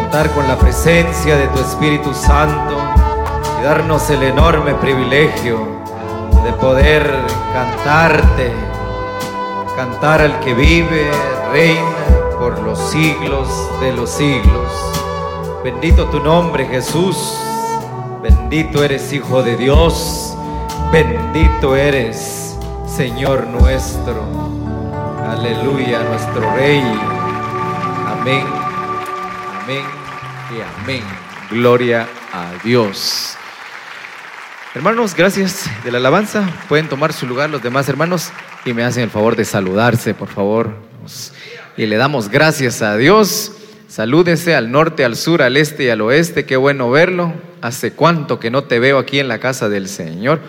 contar con la presencia de tu Espíritu Santo y darnos el enorme privilegio de poder cantarte, cantar al que vive, reina por los siglos de los siglos. Bendito tu nombre Jesús, bendito eres Hijo de Dios, bendito eres Señor nuestro. Aleluya, nuestro Rey. Amén, amén y amén. Gloria a Dios. Hermanos, gracias de la alabanza. Pueden tomar su lugar los demás hermanos y me hacen el favor de saludarse, por favor. Y le damos gracias a Dios. Salúdese al norte, al sur, al este y al oeste. Qué bueno verlo. Hace cuánto que no te veo aquí en la casa del Señor.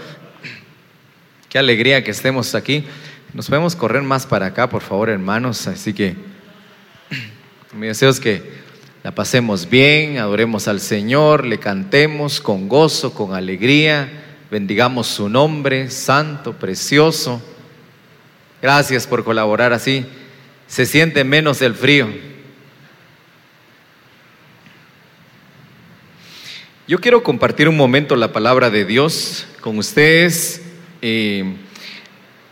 Qué alegría que estemos aquí. Nos podemos correr más para acá, por favor, hermanos. Así que mi deseo es que la pasemos bien, adoremos al Señor, le cantemos con gozo, con alegría, bendigamos su nombre, santo, precioso. Gracias por colaborar así. Se siente menos el frío. Yo quiero compartir un momento la palabra de Dios con ustedes. Eh,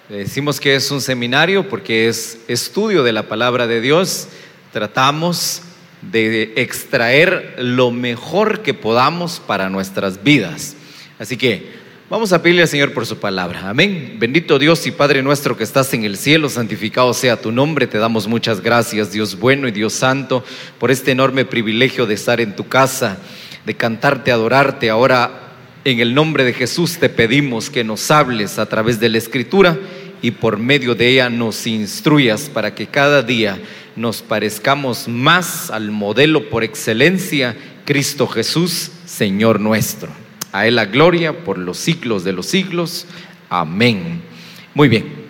decimos que es un seminario porque es estudio de la palabra de Dios. Tratamos de extraer lo mejor que podamos para nuestras vidas. Así que vamos a pedirle al Señor por su palabra. Amén. Bendito Dios y Padre nuestro que estás en el cielo, santificado sea tu nombre. Te damos muchas gracias, Dios bueno y Dios santo, por este enorme privilegio de estar en tu casa, de cantarte, adorarte. Ahora, en el nombre de Jesús, te pedimos que nos hables a través de la Escritura y por medio de ella nos instruyas para que cada día nos parezcamos más al modelo por excelencia, Cristo Jesús, Señor nuestro. A Él la gloria por los siglos de los siglos. Amén. Muy bien.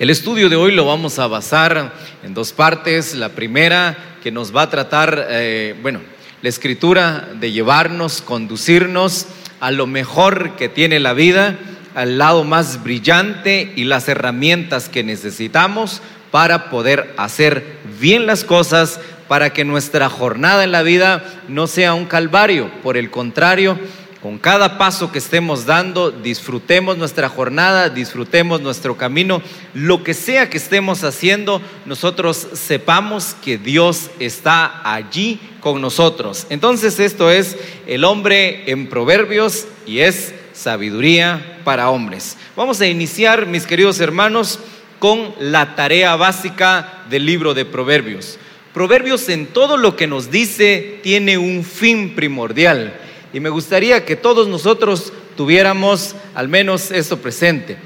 El estudio de hoy lo vamos a basar en dos partes. La primera que nos va a tratar, eh, bueno, la escritura de llevarnos, conducirnos a lo mejor que tiene la vida, al lado más brillante y las herramientas que necesitamos para poder hacer bien las cosas, para que nuestra jornada en la vida no sea un calvario. Por el contrario, con cada paso que estemos dando, disfrutemos nuestra jornada, disfrutemos nuestro camino, lo que sea que estemos haciendo, nosotros sepamos que Dios está allí con nosotros. Entonces esto es el hombre en proverbios y es sabiduría para hombres. Vamos a iniciar, mis queridos hermanos, con la tarea básica del libro de Proverbios. Proverbios en todo lo que nos dice tiene un fin primordial y me gustaría que todos nosotros tuviéramos al menos eso presente.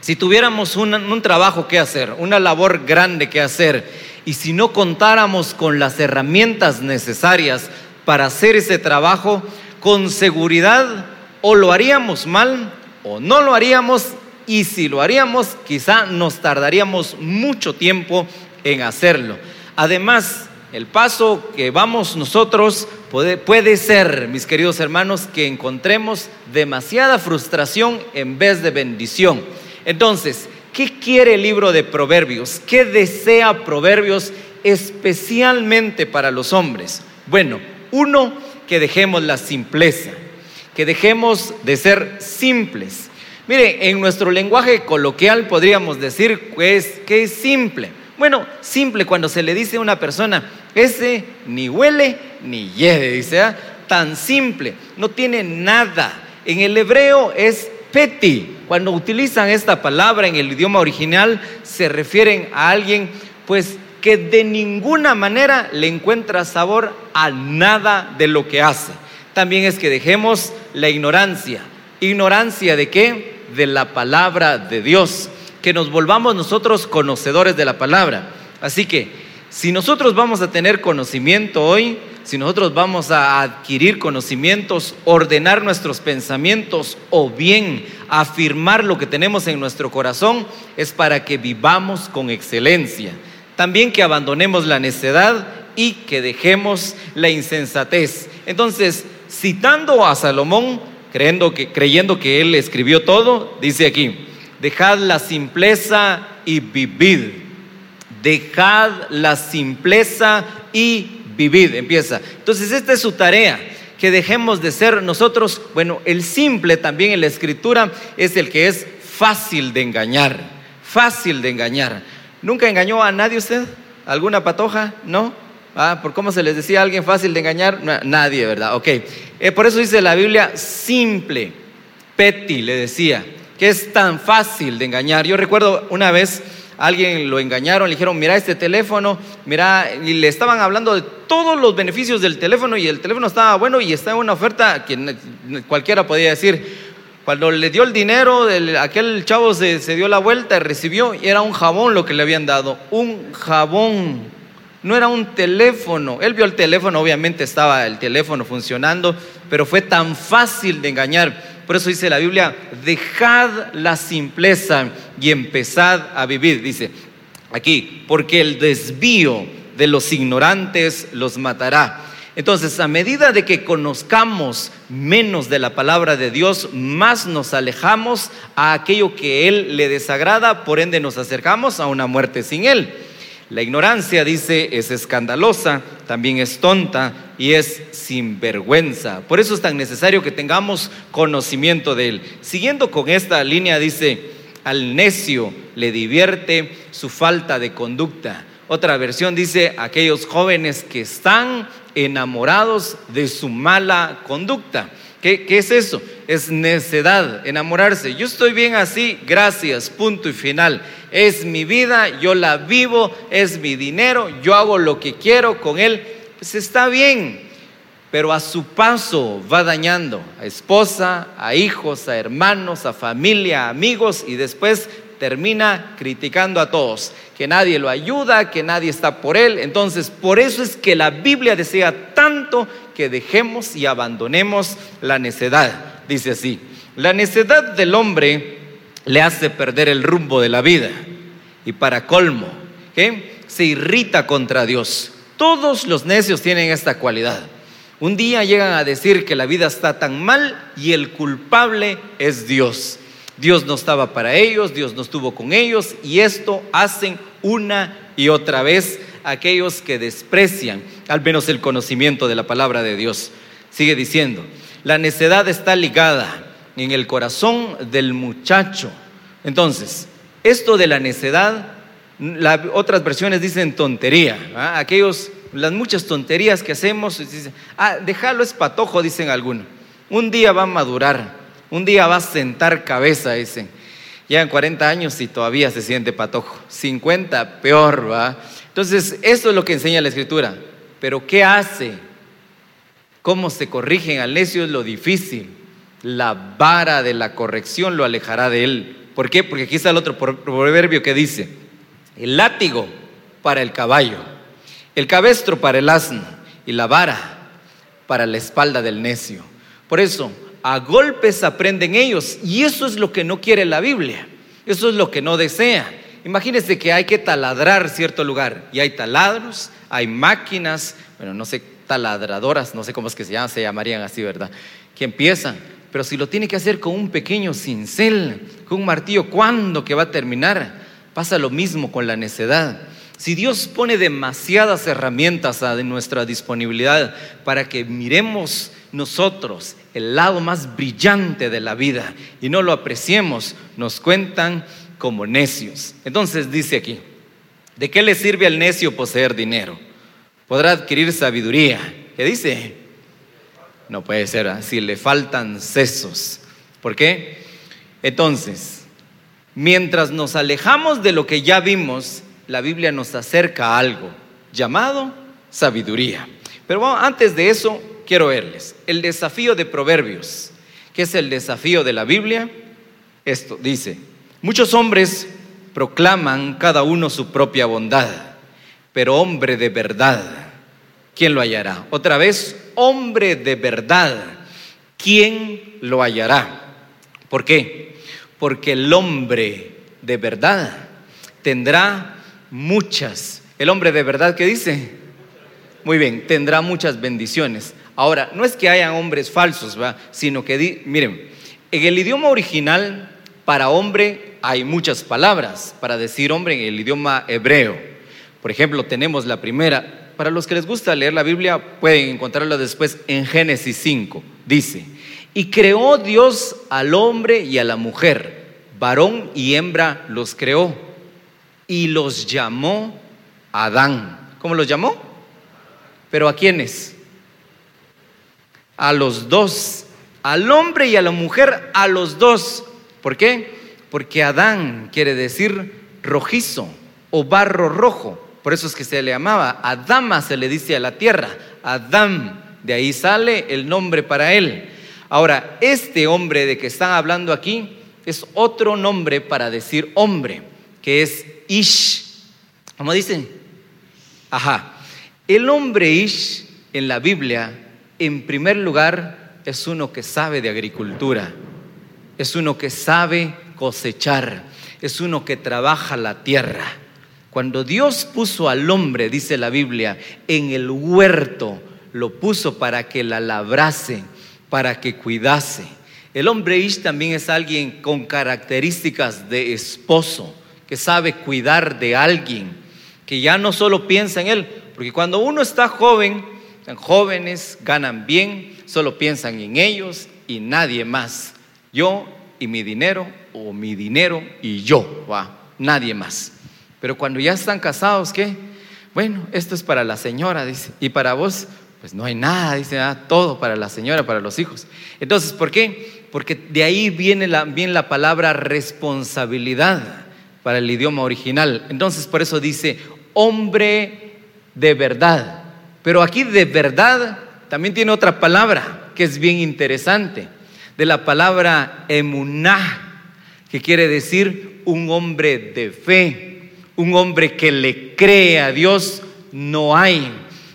Si tuviéramos un, un trabajo que hacer, una labor grande que hacer y si no contáramos con las herramientas necesarias para hacer ese trabajo, con seguridad o lo haríamos mal o no lo haríamos y si lo haríamos, quizá nos tardaríamos mucho tiempo en hacerlo. Además, el paso que vamos nosotros puede, puede, ser, mis queridos hermanos, que encontremos demasiada frustración en vez de bendición. Entonces, ¿qué quiere el libro de Proverbios? ¿Qué desea Proverbios especialmente para los hombres? Bueno, uno, que dejemos la simpleza, que dejemos de ser simples Mire, en nuestro lenguaje coloquial podríamos decir que es, que es simple. Bueno, simple cuando se le dice a una persona, ese ni huele ni hiede, dice, ¿ah? tan simple, no tiene nada. En el hebreo es peti. Cuando utilizan esta palabra en el idioma original, se refieren a alguien, pues, que de ninguna manera le encuentra sabor a nada de lo que hace. También es que dejemos la ignorancia. ¿Ignorancia de qué? De la palabra de Dios. Que nos volvamos nosotros conocedores de la palabra. Así que, si nosotros vamos a tener conocimiento hoy, si nosotros vamos a adquirir conocimientos, ordenar nuestros pensamientos o bien afirmar lo que tenemos en nuestro corazón, es para que vivamos con excelencia. También que abandonemos la necedad y que dejemos la insensatez. Entonces, citando a Salomón, creyendo que, creyendo que Él escribió todo, dice aquí, dejad la simpleza y vivid. Dejad la simpleza y vivid, empieza. Entonces esta es su tarea, que dejemos de ser nosotros, bueno, el simple también en la escritura es el que es fácil de engañar, fácil de engañar. ¿Nunca engañó a nadie usted? ¿Alguna patoja? ¿No? Ah, ¿Por cómo se les decía a alguien fácil de engañar? nadie, ¿verdad? Ok. Eh, por eso dice la Biblia simple, petty, le decía, que es tan fácil de engañar. Yo recuerdo una vez alguien lo engañaron, le dijeron, mira este teléfono, mira, y le estaban hablando de todos los beneficios del teléfono y el teléfono estaba bueno y estaba en una oferta que cualquiera podía decir. Cuando le dio el dinero, aquel chavo se, se dio la vuelta y recibió, y era un jabón lo que le habían dado, un jabón. No era un teléfono. Él vio el teléfono, obviamente estaba el teléfono funcionando, pero fue tan fácil de engañar. Por eso dice la Biblia, dejad la simpleza y empezad a vivir. Dice aquí, porque el desvío de los ignorantes los matará. Entonces, a medida de que conozcamos menos de la palabra de Dios, más nos alejamos a aquello que Él le desagrada, por ende nos acercamos a una muerte sin Él. La ignorancia, dice, es escandalosa, también es tonta y es sinvergüenza. Por eso es tan necesario que tengamos conocimiento de él. Siguiendo con esta línea, dice, al necio le divierte su falta de conducta. Otra versión dice, aquellos jóvenes que están enamorados de su mala conducta. ¿Qué, es eso? Es necedad, enamorarse. Yo estoy bien así, gracias, punto y final. Es mi vida, yo la vivo, es mi dinero, yo hago lo que quiero con él. Pues está bien, pero a su paso va dañando a esposa, a hijos, a hermanos, a familia, a amigos y después termina criticando a todos, que nadie lo ayuda, que nadie está por él. Entonces, por eso es que la Biblia desea tanto que dejemos y abandonemos la necedad. Dice así, la necedad del hombre le hace perder el rumbo de la vida y para colmo, se irrita contra Dios. Todos los necios tienen esta cualidad. Un día llegan a decir que la vida está tan mal y el culpable es Dios. Dios no estaba para ellos, Dios no estuvo con ellos y esto hacen una y otra vez aquellos que desprecian al menos el conocimiento de la palabra de Dios. Sigue diciendo, la necedad está ligada en el corazón del muchacho. Entonces, esto de la necedad, otras versiones dicen tontería. Aquellos, las muchas tonterías que hacemos, dicen, ah, déjalo es patojo, dicen algunos. Un día va a madurar un día va a sentar cabeza, dicen. Llegan 40 años y todavía se siente patojo. 50, peor, ¿va? Entonces, eso es lo que enseña la Escritura. Pero, ¿qué hace? ¿Cómo se corrigen al necio? Es lo difícil. La vara de la corrección lo alejará de él. ¿Por qué? Porque aquí está el otro proverbio que dice, el látigo para el caballo, el cabestro para el asno y la vara para la espalda del necio. Por eso, a golpes aprenden ellos. Y eso es lo que no quiere la Biblia. Eso es lo que no desea. Imagínense que hay que taladrar cierto lugar y hay taladros, hay máquinas, bueno, no sé, taladradoras, no sé cómo es que se llaman, se llamarían así, ¿verdad? Que empiezan. Pero si lo tiene que hacer con un pequeño cincel, con un martillo, ¿cuándo que va a terminar? Pasa lo mismo con la necedad. Si Dios pone demasiadas herramientas a nuestra disponibilidad para que miremos nosotros el lado más brillante de la vida y no lo apreciemos, nos cuentan como necios. Entonces dice aquí, ¿de qué le sirve al necio poseer dinero? Podrá adquirir sabiduría. ¿Qué dice? No puede ser así, le faltan sesos. ¿Por qué? Entonces, mientras nos alejamos de lo que ya vimos, la Biblia nos acerca a algo llamado sabiduría. Pero antes de eso, quiero verles. El desafío de Proverbios, que es el desafío de la Biblia, esto dice, muchos hombres proclaman cada uno su propia bondad, pero hombre de verdad, ¿quién lo hallará? Otra vez, hombre de verdad, ¿quién lo hallará? ¿Por qué? Porque el hombre de verdad tendrá muchas. El hombre de verdad, ¿qué dice? Muy bien, tendrá muchas bendiciones. Ahora, no es que hayan hombres falsos, sino que, miren, en el idioma original, para hombre hay muchas palabras para decir hombre en el idioma hebreo. Por ejemplo, tenemos la primera, para los que les gusta leer la Biblia, pueden encontrarla después en Génesis 5. Dice, y creó Dios al hombre y a la mujer, varón y hembra los creó, y los llamó Adán. ¿Cómo los llamó? ¿Pero a quiénes? A los dos, al hombre y a la mujer, a los dos. ¿Por qué? Porque Adán quiere decir rojizo o barro rojo. Por eso es que se le llamaba Adama, se le dice a la tierra. Adán, de ahí sale el nombre para él. Ahora, este hombre de que están hablando aquí es otro nombre para decir hombre, que es Ish. ¿Cómo dicen? Ajá. El hombre Ish en la Biblia, en primer lugar, es uno que sabe de agricultura, es uno que sabe cosechar, es uno que trabaja la tierra. Cuando Dios puso al hombre, dice la Biblia, en el huerto, lo puso para que la labrase, para que cuidase. El hombre Ish también es alguien con características de esposo, que sabe cuidar de alguien, que ya no solo piensa en él, porque cuando uno está joven, están jóvenes, ganan bien, solo piensan en ellos y nadie más. Yo y mi dinero, o mi dinero y yo, va, nadie más. Pero cuando ya están casados, ¿qué? Bueno, esto es para la señora, dice, y para vos, pues no hay nada, dice, ah, todo para la señora, para los hijos. Entonces, ¿por qué? Porque de ahí viene la, viene la palabra responsabilidad para el idioma original. Entonces, por eso dice hombre de verdad. Pero aquí de verdad también tiene otra palabra que es bien interesante, de la palabra emuná, que quiere decir un hombre de fe, un hombre que le cree a Dios, no hay.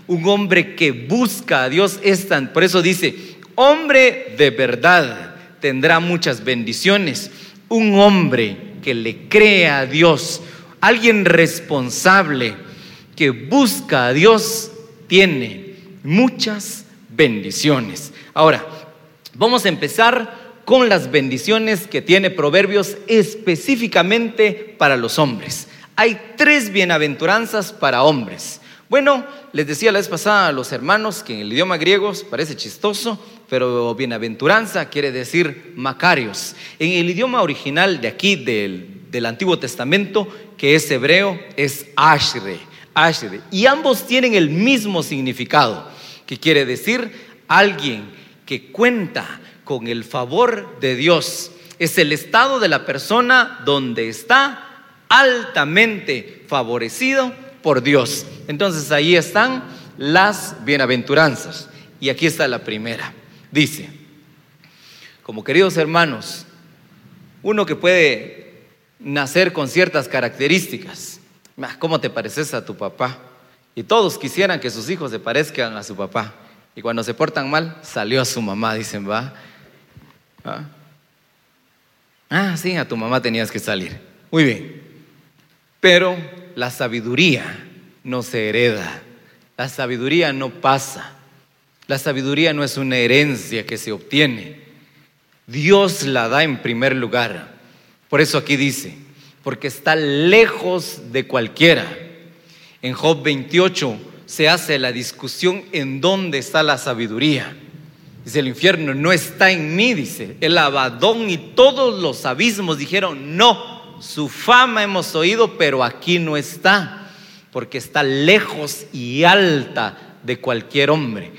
Un hombre que busca a Dios es tan, por eso dice, hombre de verdad tendrá muchas bendiciones. Un hombre que le cree a Dios, alguien responsable que busca a Dios, tiene muchas bendiciones. Ahora, vamos a empezar con las bendiciones que tiene Proverbios específicamente para los hombres. Hay tres bienaventuranzas para hombres. Bueno, les decía la vez pasada a los hermanos que en el idioma griego parece chistoso, pero bienaventuranza quiere decir macarios. En el idioma original de aquí, del, Antiguo Testamento, que es hebreo, es ashre, Y ambos tienen el mismo significado, que quiere decir alguien que cuenta con el favor de Dios. Es el estado de la persona donde está altamente favorecido por Dios. Entonces ahí están las bienaventuranzas. Y aquí está la primera. Dice, como queridos hermanos, uno que puede nacer con ciertas características. ¿Cómo te pareces a tu papá? Y todos quisieran que sus hijos se parezcan a su papá. Y cuando se portan mal, salió a su mamá, dicen, va. ¿Ah? ah, sí, a tu mamá tenías que salir. Muy bien. Pero la sabiduría no se hereda. La sabiduría no pasa. La sabiduría no es una herencia que se obtiene. Dios la da en primer lugar. Por eso aquí dice, porque está lejos de cualquiera. En Job 28 se hace la discusión en dónde está la sabiduría. Dice el infierno, no está en mí, dice. El abadón y todos los abismos dijeron, no, su fama hemos oído, pero aquí no está, porque está lejos y alta de cualquier hombre.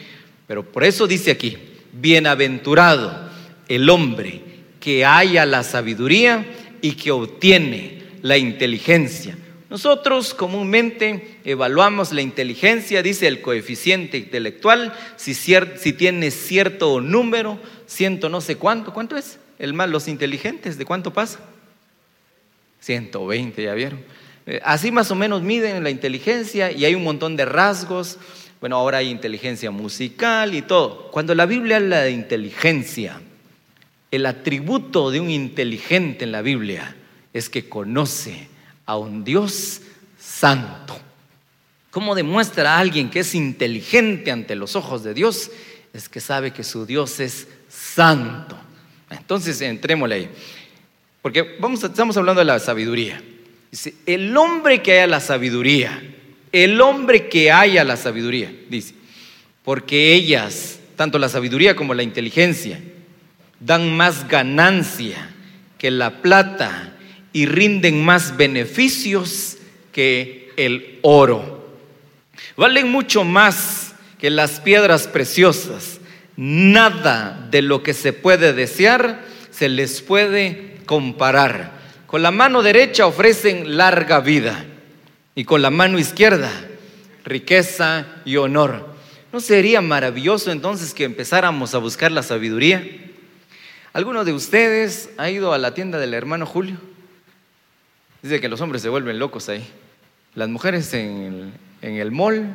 Pero por eso dice aquí, bienaventurado el hombre que haya la sabiduría y que obtiene la inteligencia. Nosotros comúnmente evaluamos la inteligencia, dice el coeficiente intelectual, si, si tiene cierto número, ciento no sé cuánto, ¿cuánto es? El más, los inteligentes, ¿de cuánto pasa? 120, ya vieron. Eh, así más o menos miden la inteligencia y hay un montón de rasgos bueno, ahora hay inteligencia musical y todo. Cuando la Biblia habla de inteligencia, el atributo de un inteligente en la Biblia es que conoce a un Dios santo. ¿Cómo demuestra a alguien que es inteligente ante los ojos de Dios? Es que sabe que su Dios es santo. Entonces, entrémosle ahí. Porque vamos, estamos hablando de la sabiduría. Dice, el hombre que haya la sabiduría el hombre que haya la sabiduría, dice, porque ellas, tanto la sabiduría como la inteligencia, dan más ganancia que la plata y rinden más beneficios que el oro. Valen mucho más que las piedras preciosas. Nada de lo que se puede desear se les puede comparar. Con la mano derecha ofrecen larga vida y con la mano izquierda riqueza y honor. ¿No sería maravilloso entonces que empezáramos a buscar la sabiduría? ¿Alguno de ustedes ha ido a la tienda del hermano Julio? Dice que los hombres se vuelven locos ahí. Las mujeres en el, en el mall,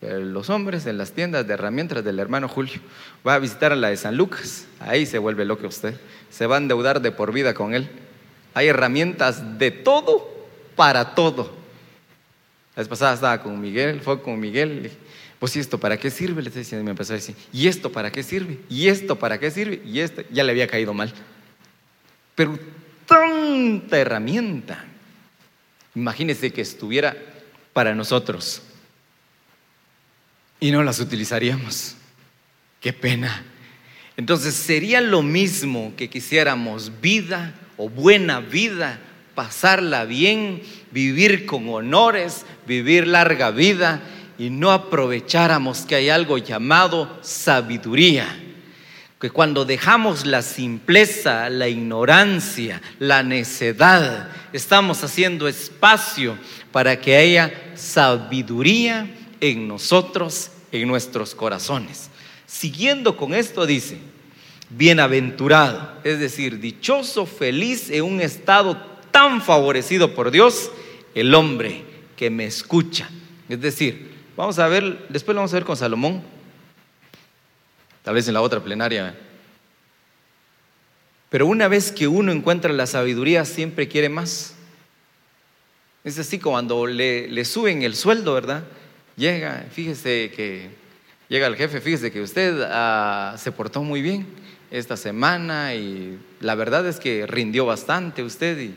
los hombres en las tiendas de herramientas del hermano Julio. Va a visitar a la de San Lucas, ahí se vuelve loco usted. Se va a endeudar de por vida con él. Hay herramientas de todo para todo. La vez pasada estaba con Miguel, fue con Miguel. Pues, ¿y esto para qué sirve? Le decía, me empezó a decir, ¿y esto para qué sirve? ¿Y esto para qué sirve? Y esto, ya le había caído mal. Pero tanta herramienta. Imagínese que estuviera para nosotros y no las utilizaríamos. Qué pena. Entonces sería lo mismo que quisiéramos vida o buena vida, pasarla bien, vivir con honores, vivir larga vida y no aprovecháramos que hay algo llamado sabiduría. Que cuando dejamos la simpleza, la ignorancia, la necedad, estamos haciendo espacio para que haya sabiduría en nosotros, en nuestros corazones. Siguiendo con esto dice, bienaventurado, es decir, dichoso, feliz en un estado tan favorecido por Dios, el hombre que me escucha. Es decir, vamos a ver, después lo vamos a ver con Salomón, tal vez en la otra plenaria. Pero una vez que uno encuentra la sabiduría, siempre quiere más. Es así como cuando le, le suben el sueldo, ¿verdad? Llega, fíjese que llega el jefe, fíjese que usted ah, se portó muy bien esta semana y la verdad es que rindió bastante usted y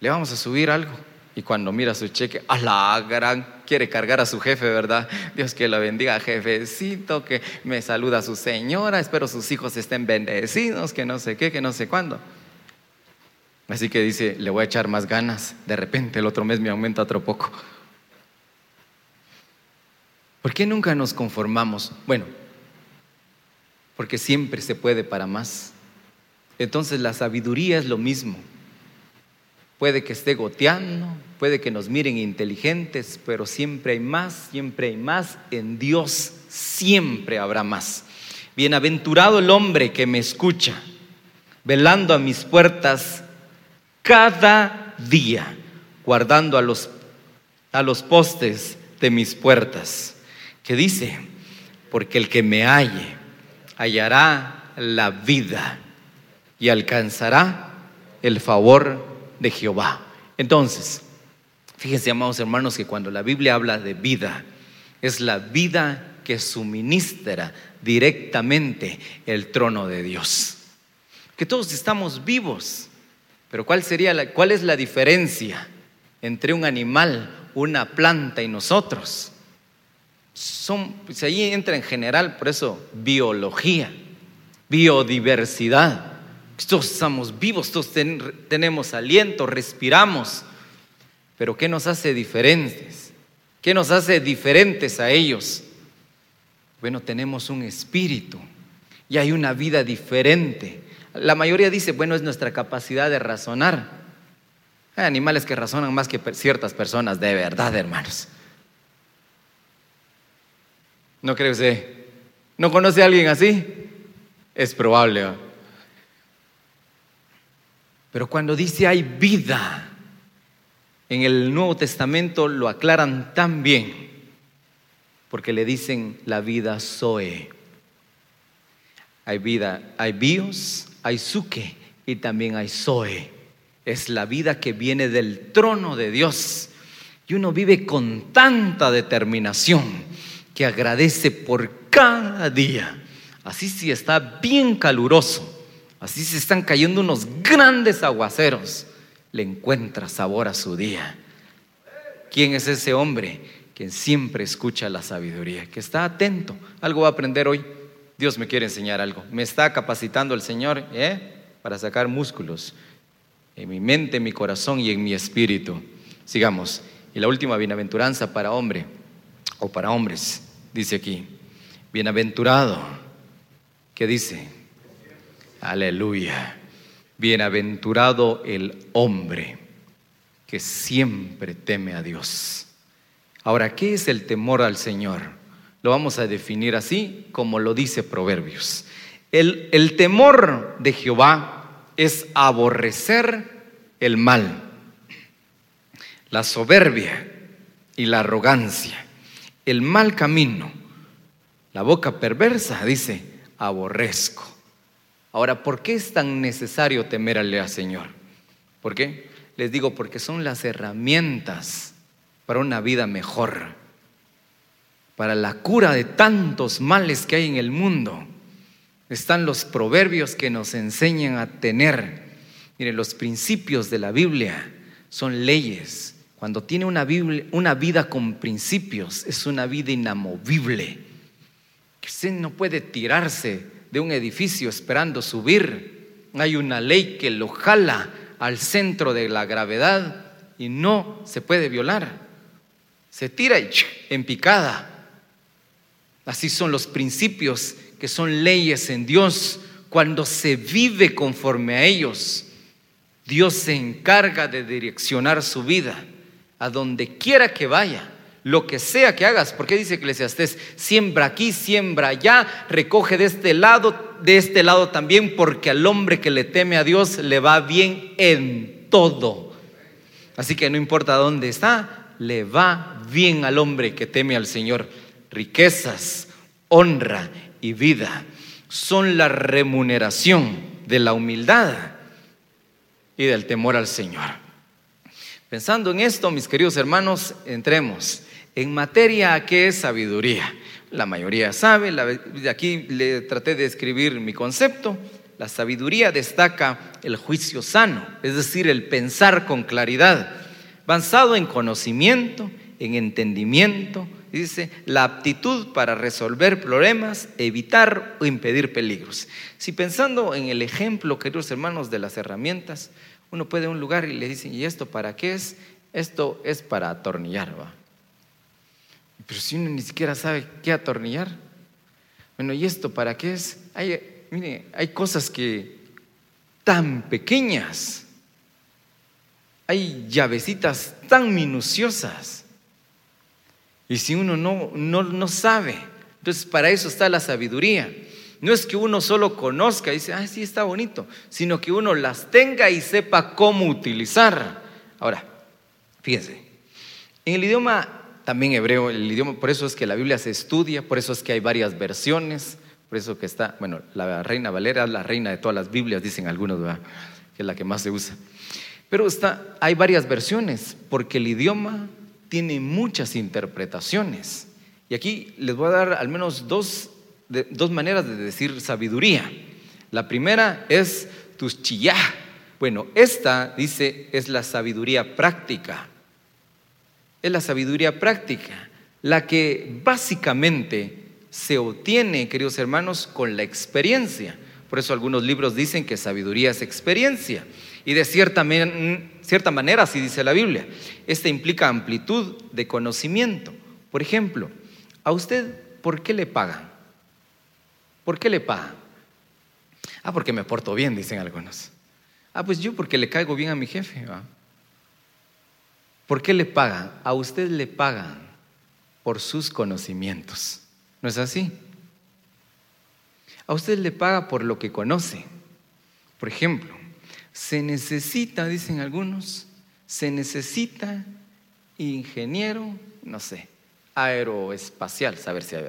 le vamos a subir algo. Y cuando mira su cheque, a la gran, quiere cargar a su jefe, ¿verdad? Dios que lo bendiga, jefecito, que me saluda a su señora, espero sus hijos estén bendecidos, que no sé qué, que no sé cuándo. Así que dice, le voy a echar más ganas, de repente el otro mes me aumenta otro poco. ¿Por qué nunca nos conformamos? Bueno, porque siempre se puede para más. Entonces la sabiduría es lo mismo. Puede que esté goteando, puede que nos miren inteligentes, pero siempre hay más, siempre hay más. En Dios siempre habrá más. Bienaventurado el hombre que me escucha, velando a mis puertas cada día, guardando a los, a los postes de mis puertas que dice, porque el que me halle hallará la vida y alcanzará el favor de Jehová. Entonces, fíjense, amados hermanos, que cuando la Biblia habla de vida, es la vida que suministra directamente el trono de Dios. Que todos estamos vivos, pero ¿cuál sería la, cuál es la diferencia entre un animal, una planta y nosotros? son, pues ahí entra en general, por eso, biología, biodiversidad. Todos estamos vivos, todos tenemos aliento, respiramos. Pero ¿qué nos hace diferentes? ¿Qué nos hace diferentes a ellos? Bueno, tenemos un espíritu y hay una vida diferente. La mayoría dice, bueno, es nuestra capacidad de razonar. Hay animales que razonan más que ciertas personas, de verdad, hermanos. ¿No cree usted? ¿No conoce a alguien así? Es probable. Pero cuando dice hay vida, en el Nuevo Testamento lo aclaran tan bien, porque le dicen la vida Zoe. Hay vida, hay bios, hay suke y también hay Zoe. Es la vida que viene del trono de Dios. Y uno vive con tanta determinación que agradece por cada día. Así si está bien caluroso, así si están cayendo unos grandes aguaceros, le encuentra sabor a su día. ¿Quién es ese hombre? Quien siempre escucha la sabiduría, que está atento. Algo va a aprender hoy. Dios me quiere enseñar algo. Me está capacitando el Señor ¿eh? para sacar músculos en mi mente, en mi corazón y en mi espíritu. Sigamos. Y la última bienaventuranza para hombre o para hombres, dice aquí. Bienaventurado. ¿Qué dice? Aleluya. Bienaventurado el hombre que siempre teme a Dios. Ahora, ¿qué es el temor al Señor? Lo vamos a definir así como lo dice Proverbios. El, el temor de Jehová es aborrecer el mal, la soberbia y la arrogancia, el mal camino, la boca perversa, dice, aborrezco. Ahora, ¿por qué es tan necesario temer al Señor? ¿Por qué? Les digo, porque son las herramientas para una vida mejor, para la cura de tantos males que hay en el mundo. Están los proverbios que nos enseñan a tener Miren, los principios de la Biblia son leyes. Cuando tiene una, una vida con principios, es una vida inamovible. Que usted no puede tirarse de un edificio esperando subir. Hay una ley que lo jala al centro de la gravedad y no se puede violar. Se tira y en picada. Así son los principios que son leyes en Dios cuando se vive conforme a ellos Dios se encarga de direccionar su vida a donde quiera que vaya, lo que sea que hagas, porque dice Eclesiastés, siembra aquí, siembra allá, recoge de este lado, de este lado también, porque al hombre que le teme a Dios le va bien en todo. Así que no importa dónde está, le va bien al hombre que teme al Señor. Riquezas, honra y vida son la remuneración de la humildad y del temor al Señor. Pensando en esto, mis queridos hermanos, entremos en materia a qué es sabiduría. La mayoría sabe, de aquí le traté de escribir mi concepto. La sabiduría destaca el juicio sano, es decir, el pensar con claridad, basado en conocimiento, en entendimiento, dice, la aptitud para resolver problemas, evitar o impedir peligros. Si pensando en el ejemplo, queridos hermanos, de las herramientas, uno puede a un lugar y le dicen, ¿y esto para qué es? Esto es para atornillar, ¿va? Pero si uno ni siquiera sabe qué atornillar, bueno, ¿y esto para qué es? Hay, mire, hay cosas que tan pequeñas, hay llavecitas tan minuciosas y si uno no, no, no sabe, entonces para eso está la sabiduría. No es que uno solo conozca y dice, ah, sí, está bonito, sino que uno las tenga y sepa cómo utilizar. Ahora, fíjense, en el idioma también hebreo, el idioma, por eso es que la Biblia se estudia, por eso es que hay varias versiones, por eso que está, bueno, la reina Valera es la reina de todas las Biblias, dicen algunos, que es la que más se usa. Pero está, hay varias versiones, porque el idioma tiene muchas interpretaciones. Y aquí les voy a dar al menos dos, dos maneras de decir sabiduría. La primera es tuschiyah. Bueno, esta dice es la sabiduría práctica. Es la sabiduría práctica, la que básicamente se obtiene, queridos hermanos, con la experiencia. Por eso algunos libros dicen que sabiduría es experiencia. Y de cierta, cierta manera, así dice la Biblia, esta implica amplitud de conocimiento. Por ejemplo, ¿a usted por qué le pagan? ¿Por qué le pagan? Ah, porque me porto bien, dicen algunos. Ah, pues yo porque le caigo bien a mi jefe. ¿Por qué le pagan? A usted le pagan por sus conocimientos. ¿No es así? A usted le paga por lo que conoce. Por ejemplo, se necesita, dicen algunos, se necesita ingeniero, no sé, aeroespacial, saber si hay,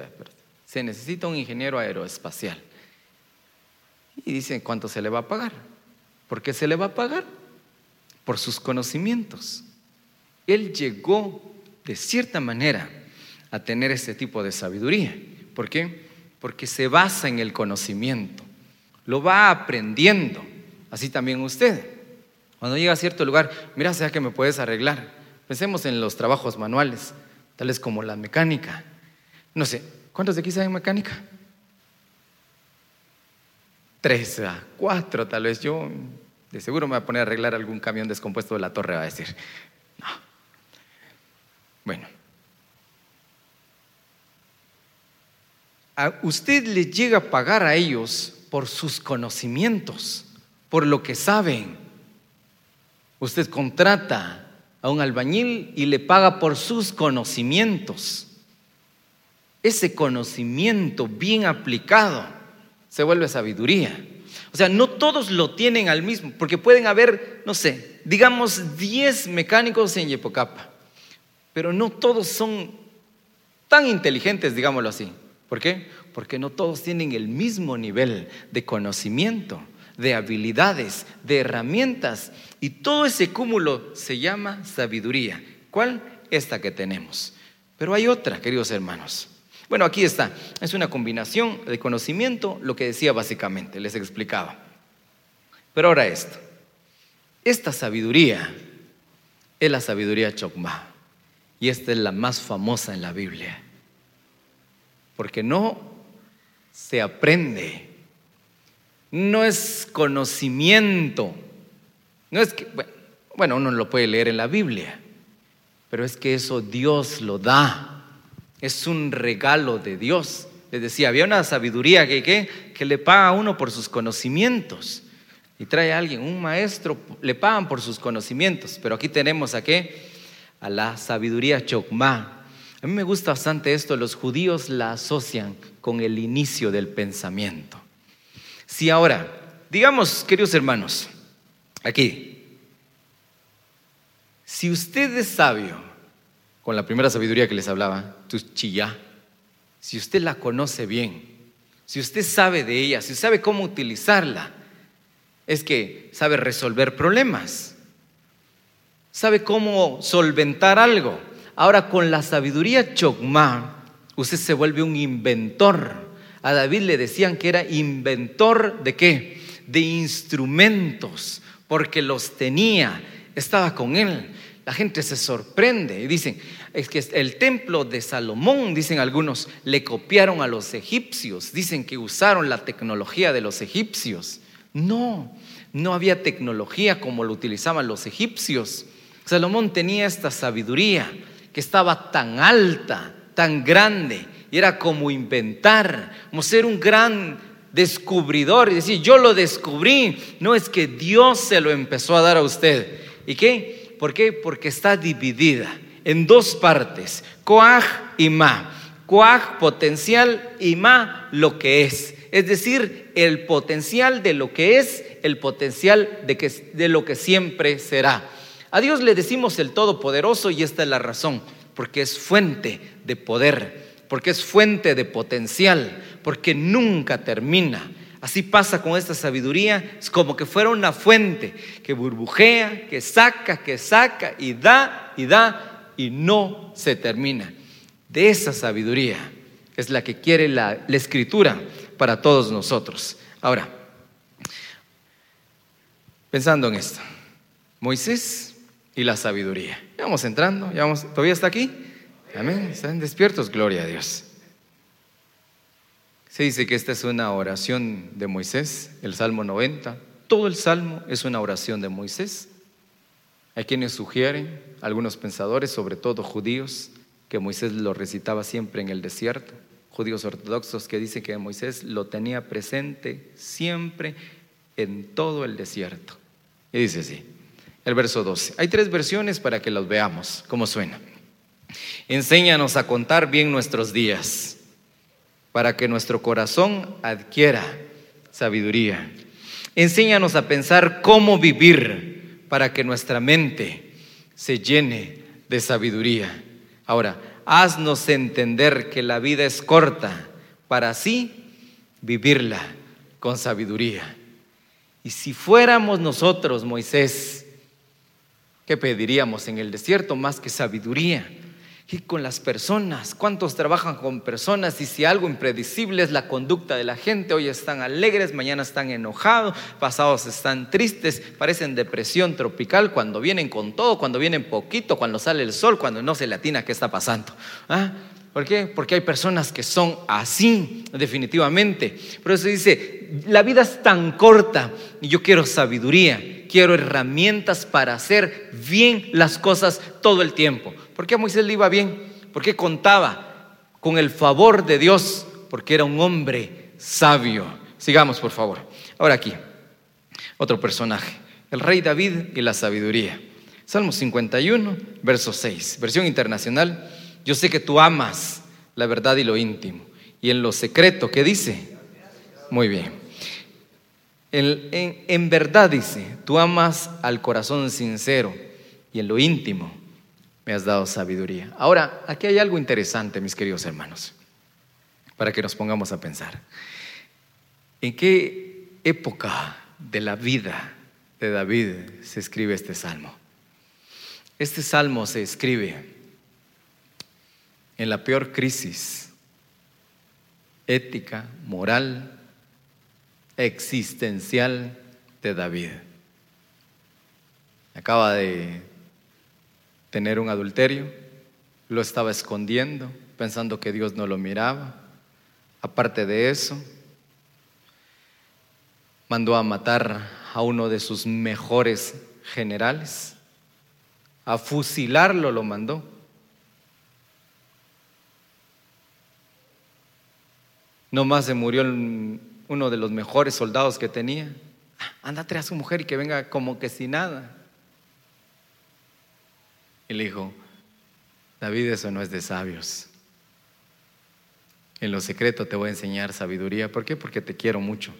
se necesita un ingeniero aeroespacial. Y dicen, ¿cuánto se le va a pagar? ¿Por qué se le va a pagar? Por sus conocimientos. Él llegó de cierta manera a tener este tipo de sabiduría. ¿Por qué? Porque se basa en el conocimiento. Lo va aprendiendo. Así también usted. Cuando llega a cierto lugar, mira, sea que me puedes arreglar. Pensemos en los trabajos manuales, tales como la mecánica. No sé, ¿cuántos de aquí saben mecánica? Tres, ah, cuatro tal vez. Yo de seguro me voy a poner a arreglar algún camión descompuesto de la torre, va a decir. No. Bueno. A usted le llega a pagar a ellos por sus conocimientos, por lo que saben. Usted contrata a un albañil y le paga por sus conocimientos. Ese conocimiento bien aplicado se vuelve sabiduría. O sea, no todos lo tienen al mismo, porque pueden haber, no sé, digamos 10 mecánicos en Yepocapa, pero no todos son tan inteligentes, digámoslo así. ¿Por qué? Porque no todos tienen el mismo nivel de conocimiento, de habilidades, de herramientas, y todo ese cúmulo se llama sabiduría. ¿Cuál? Esta que tenemos. Pero hay otra, queridos hermanos. Bueno, aquí está. Es una combinación de conocimiento, lo que decía básicamente, les explicaba. Pero ahora esto. Esta sabiduría es la sabiduría Chokmah. Y esta es la más famosa en la Biblia. Porque no se aprende. No es conocimiento. No es que, bueno, uno lo puede leer en la Biblia. Pero es que eso Dios lo da. Es un regalo de Dios. Les decía, había una sabiduría que, que le paga a uno por sus conocimientos. Y trae a alguien, un maestro, le pagan por sus conocimientos. Pero aquí tenemos a qué? A la sabiduría chokmah. A mí me gusta bastante esto, los judíos la asocian con el inicio del pensamiento. Si ahora, digamos, queridos hermanos, aquí, si usted es sabio, con la primera sabiduría que les hablaba, tu chillá. Si usted la conoce bien, si usted sabe de ella, si sabe cómo utilizarla, es que sabe resolver problemas, sabe cómo solventar algo. Ahora con la sabiduría chokmah, usted se vuelve un inventor. A David le decían que era inventor de qué? De instrumentos, porque los tenía, estaba con él. La gente se sorprende y dicen, es que el templo de Salomón, dicen algunos, le copiaron a los egipcios, dicen que usaron la tecnología de los egipcios. No, no había tecnología como lo utilizaban los egipcios. Salomón tenía esta sabiduría que estaba tan alta, tan grande, y era como inventar, como ser un gran descubridor y decir, yo lo descubrí, no es que Dios se lo empezó a dar a usted. ¿Y qué? ¿Por qué? Porque está dividida en dos partes, coaj y ma. Coaj potencial y ma lo que es. Es decir, el potencial de lo que es, el potencial de, que, de lo que siempre será. A Dios le decimos el Todopoderoso y esta es la razón, porque es fuente de poder, porque es fuente de potencial, porque nunca termina. Así pasa con esta sabiduría, es como que fuera una fuente que burbujea, que saca, que saca y da y da y no se termina. De esa sabiduría es la que quiere la, escritura para todos nosotros. Ahora, pensando en esto, Moisés y la sabiduría. Ya vamos entrando, vamos, ¿todavía está aquí? Amén, están despiertos, gloria a Dios. Se dice que esta es una oración de Moisés, el Salmo 90. Todo el Salmo es una oración de Moisés. Hay quienes sugieren, algunos pensadores, sobre todo judíos, que Moisés lo recitaba siempre en el desierto. Judíos ortodoxos que dicen que Moisés lo tenía presente siempre en todo el desierto. Y dice así, el verso 12. Hay tres versiones para que los veamos, cómo suena. Enséñanos a contar bien nuestros días para que nuestro corazón adquiera sabiduría. Enséñanos a pensar cómo vivir para que nuestra mente se llene de sabiduría. Ahora, haznos entender que la vida es corta para así vivirla con sabiduría. Y si fuéramos nosotros, Moisés, ¿qué pediríamos en el desierto más que sabiduría? y con las personas. ¿Cuántos trabajan con personas? Y si algo impredecible es la conducta de la gente, hoy están alegres, mañana están enojados, pasados están tristes, parecen depresión tropical cuando vienen con todo, cuando vienen poquito, cuando sale el sol, cuando no se le atina qué está pasando. ¿Ah? ¿Por qué? Porque hay personas que son así, definitivamente. Por eso dice, la vida es tan corta y yo quiero sabiduría, quiero herramientas para hacer bien las cosas todo el tiempo. ¿Por qué a Moisés le iba bien? Porque contaba con el favor de Dios, porque era un hombre sabio. Sigamos, por favor. Ahora aquí, otro personaje, el rey David y la sabiduría. Salmo 51, verso 6, versión internacional. Yo sé que tú amas la verdad y lo íntimo. Y en lo secreto, ¿qué dice? Muy bien. En, en, verdad dice, tú amas al corazón sincero y en lo íntimo me has dado sabiduría. Ahora, aquí hay algo interesante, mis queridos hermanos, para que nos pongamos a pensar. ¿En qué época de la vida de David se escribe este salmo? Este salmo se escribe en la peor crisis ética, moral, existencial de David. Acaba de tener un adulterio, lo estaba escondiendo, pensando que Dios no lo miraba. Aparte de eso, mandó a matar a uno de sus mejores generales, a fusilarlo lo mandó. No más se murió uno de los mejores soldados que tenía. Ándate a su mujer y que venga como que sin nada. Y le dijo, David, eso no es de sabios. En lo secreto te voy a enseñar sabiduría. ¿Por qué? Porque te quiero mucho.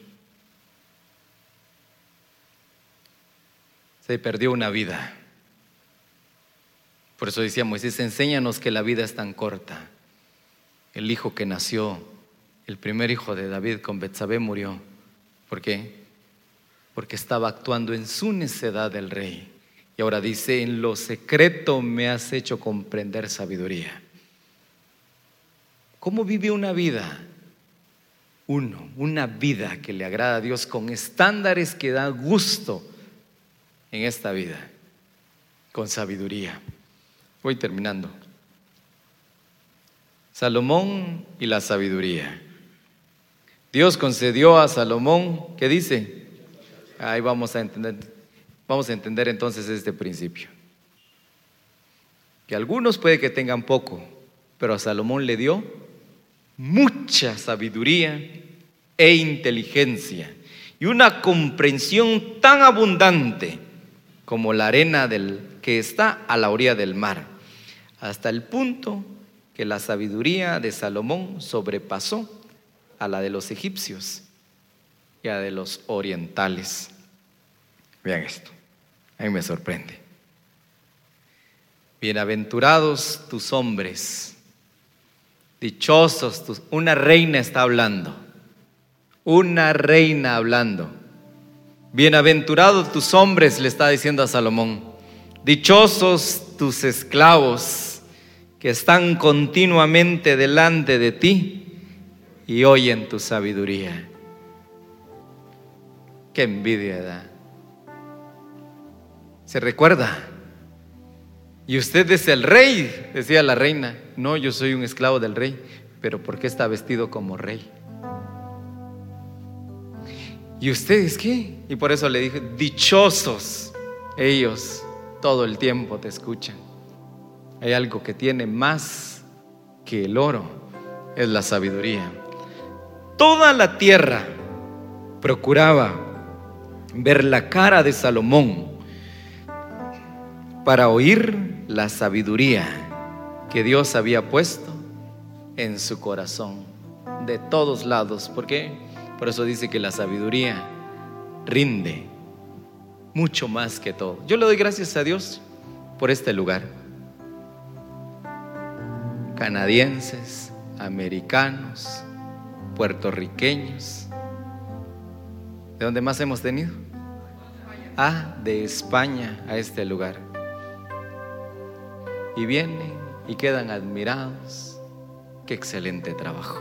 Se perdió una vida. Por eso decía Moisés, enséñanos que la vida es tan corta. El hijo que nació, el primer hijo de David con Betsabé murió. ¿Por qué? Porque estaba actuando en su necedad del rey. Y ahora dice, en lo secreto me has hecho comprender sabiduría. ¿Cómo vive una vida? Uno, una vida que le agrada a Dios con estándares que da gusto en esta vida, con sabiduría. Voy terminando. Salomón y la sabiduría. Dios concedió a Salomón, ¿qué dice? Ahí vamos a entender Vamos a entender entonces este principio. Que algunos puede que tengan poco, pero a Salomón le dio mucha sabiduría e inteligencia y una comprensión tan abundante como la arena del, que está a la orilla del mar, hasta el punto que la sabiduría de Salomón sobrepasó a la de los egipcios y a la de los orientales. Vean esto. A mí me sorprende. Bienaventurados tus hombres, dichosos tus... Una reina está hablando, una reina hablando. Bienaventurados tus hombres, le está diciendo a Salomón. Dichosos tus esclavos que están continuamente delante de ti y oyen tu sabiduría. Qué envidia da. ¿Se recuerda? Y usted es el rey, decía la reina. No, yo soy un esclavo del rey, pero ¿por qué está vestido como rey? ¿Y ustedes qué? Y por eso le dije, dichosos ellos todo el tiempo te escuchan. Hay algo que tiene más que el oro, es la sabiduría. Toda la tierra procuraba ver la cara de Salomón para oír la sabiduría que Dios había puesto en su corazón de todos lados. ¿Por qué? Por eso dice que la sabiduría rinde mucho más que todo. Yo le doy gracias a Dios por este lugar. Canadienses, americanos, puertorriqueños. ¿De dónde más hemos tenido? Ah, de España a este lugar y vienen y quedan admirados. Qué excelente trabajo.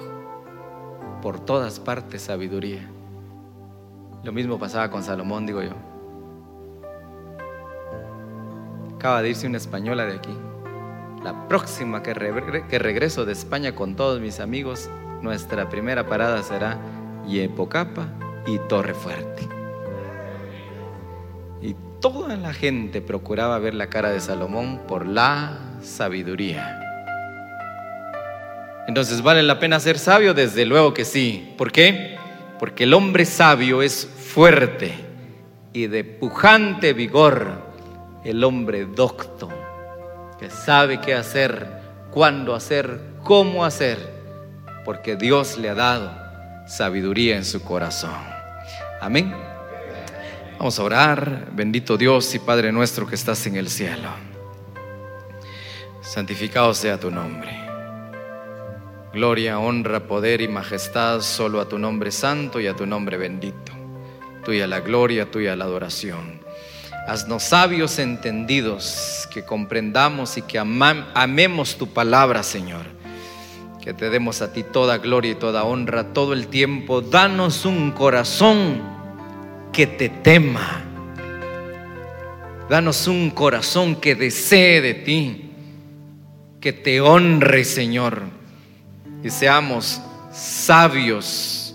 Por todas partes sabiduría. Lo mismo pasaba con Salomón, digo yo. Acaba de irse una española de aquí. La próxima que, que regreso de España con todos mis amigos, nuestra primera parada será Yepocapa y Torre Fuerte. Y toda la gente procuraba ver la cara de Salomón por la sabiduría. Entonces, ¿vale la pena ser sabio? Desde luego que sí. ¿Por qué? Porque el hombre sabio es fuerte y de pujante vigor. El hombre docto, que sabe qué hacer, cuándo hacer, cómo hacer, porque Dios le ha dado sabiduría en su corazón. Amén. Vamos a orar. Bendito Dios y Padre nuestro que estás en el cielo. Santificado sea tu nombre. Gloria, honra, poder y majestad solo a tu nombre santo y a tu nombre bendito. Tuya la gloria, tuya la adoración. Haznos sabios entendidos, que comprendamos y que amemos tu palabra, Señor. Que te demos a ti toda gloria y toda honra todo el tiempo. Danos un corazón que te tema. Danos un corazón que desee de ti, que te honre, Señor, y seamos sabios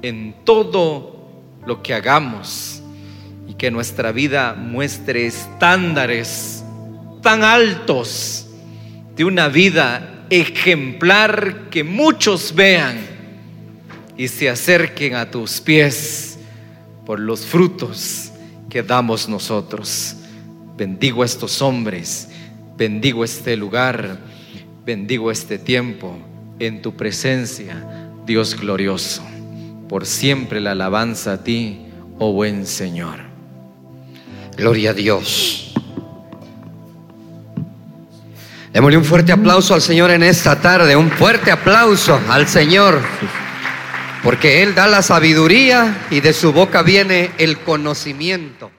en todo lo que hagamos y que nuestra vida muestre estándares tan altos de una vida ejemplar que muchos vean y se acerquen a tus pies por los frutos que damos nosotros. Bendigo a estos hombres, bendigo este lugar, bendigo este tiempo en tu presencia, Dios glorioso. Por siempre la alabanza a ti, oh buen Señor. Gloria a Dios. Démosle un fuerte aplauso al Señor en esta tarde, un fuerte aplauso al Señor. Porque Él da la sabiduría y de su boca viene el conocimiento.